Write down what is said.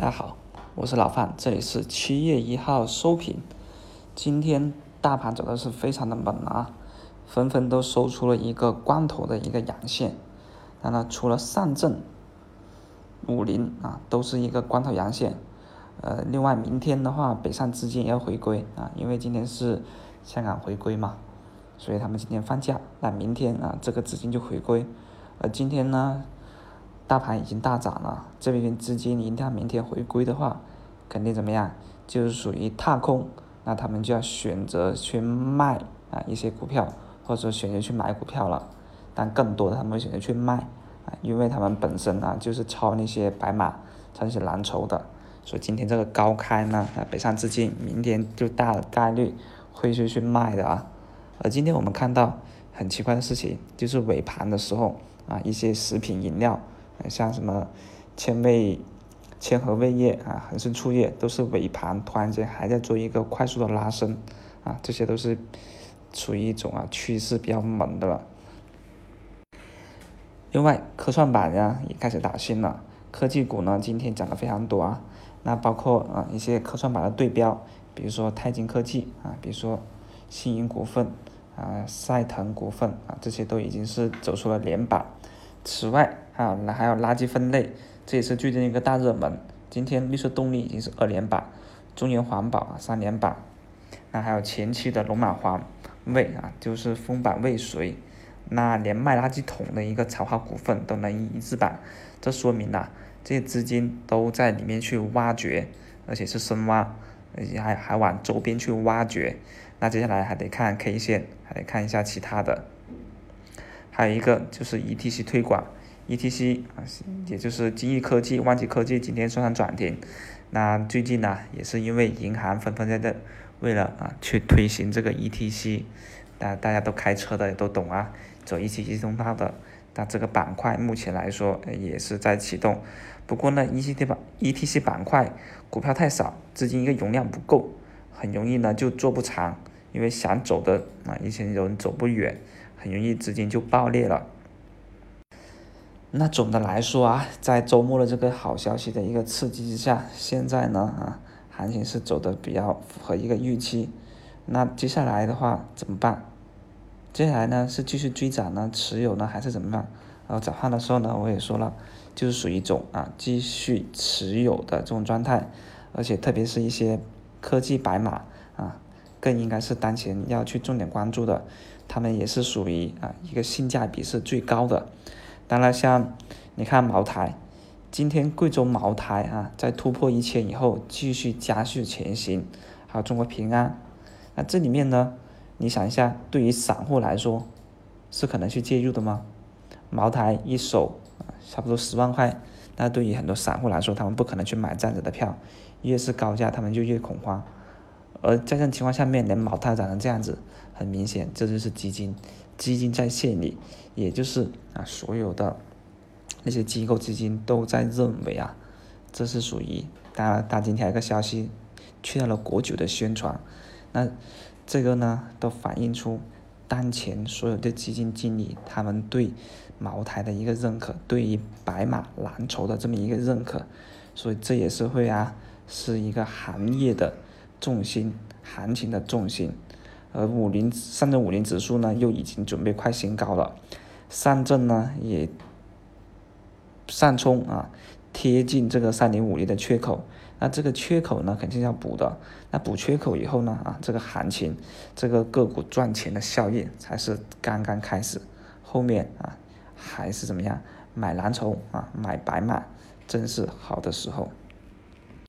大家好，我是老范，这里是七月一号收评。今天大盘走的是非常的猛啊，纷纷都收出了一个光头的一个阳线。当然，除了上证五零啊，都是一个光头阳线。呃，另外明天的话，北上资金要回归啊，因为今天是香港回归嘛，所以他们今天放假。那明天啊，这个资金就回归。而今天呢？大盘已经大涨了，这边资金一旦明天回归的话，肯定怎么样？就是属于踏空，那他们就要选择去卖啊一些股票，或者说选择去买股票了。但更多的他们会选择去卖啊，因为他们本身啊就是抄那些白马、抄那些蓝筹的，所以今天这个高开呢，啊北上资金明天就大概率会去去卖的啊。而今天我们看到很奇怪的事情，就是尾盘的时候啊，一些食品饮料。像什么千味、千和味业啊、恒生醋业，都是尾盘突然间还在做一个快速的拉升，啊，这些都是处于一种啊趋势比较猛的了。另外，科创板呀也开始打新了，科技股呢今天涨得非常多啊，那包括啊一些科创板的对标，比如说泰晶科技啊，比如说新银股份啊、赛腾股份啊，这些都已经是走出了连板。此外，啊，那还有垃圾分类，这也是最近一个大热门。今天绿色动力已经是二连板，中原环保啊三连板，那还有前期的龙马环卫啊，就是封板未遂，那连卖垃圾桶的一个草华股份都能一字板，这说明呐，这些资金都在里面去挖掘，而且是深挖，而且还还往周边去挖掘。那接下来还得看 K 线，还得看一下其他的。还有一个就是 ETC 推广，ETC 啊，也就是金益科技、万吉科技今天算上涨停。那最近呢，也是因为银行纷纷在这为了啊去推行这个 ETC，大大家都开车的也都懂啊，走 ETC 通道的，那这个板块目前来说也是在启动。不过呢，ETC 板 ETC 板块股票太少，资金一个容量不够，很容易呢就做不长，因为想走的啊一些人走不远。很容易资金就爆裂了。那总的来说啊，在周末的这个好消息的一个刺激之下，现在呢啊，行情是走的比较符合一个预期。那接下来的话怎么办？接下来呢是继续追涨呢，持有呢还是怎么办？然后早上的时候呢我也说了，就是属于一种啊继续持有的这种状态，而且特别是一些科技白马啊。更应该是当前要去重点关注的，他们也是属于啊一个性价比是最高的。当然，像你看茅台，今天贵州茅台啊在突破一千以后继续加速前行，还有中国平安，那这里面呢，你想一下，对于散户来说，是可能去介入的吗？茅台一手差不多十万块，那对于很多散户来说，他们不可能去买这样子的票，越是高价，他们就越恐慌。而在这种情况下面，连茅台涨成这样子，很明显这就是基金，基金在线里，也就是啊所有的那些机构基金都在认为啊，这是属于当然，大今天一个消息，去掉了国酒的宣传，那这个呢都反映出当前所有的基金经理他们对茅台的一个认可，对于白马蓝筹的这么一个认可，所以这也是会啊是一个行业的。重心行情的重心，而五零上证五零指数呢，又已经准备快新高了，上证呢也上冲啊，贴近这个三零五零的缺口，那这个缺口呢肯定要补的，那补缺口以后呢啊，这个行情这个个股赚钱的效应才是刚刚开始，后面啊还是怎么样买蓝筹啊买白马，真是好的时候。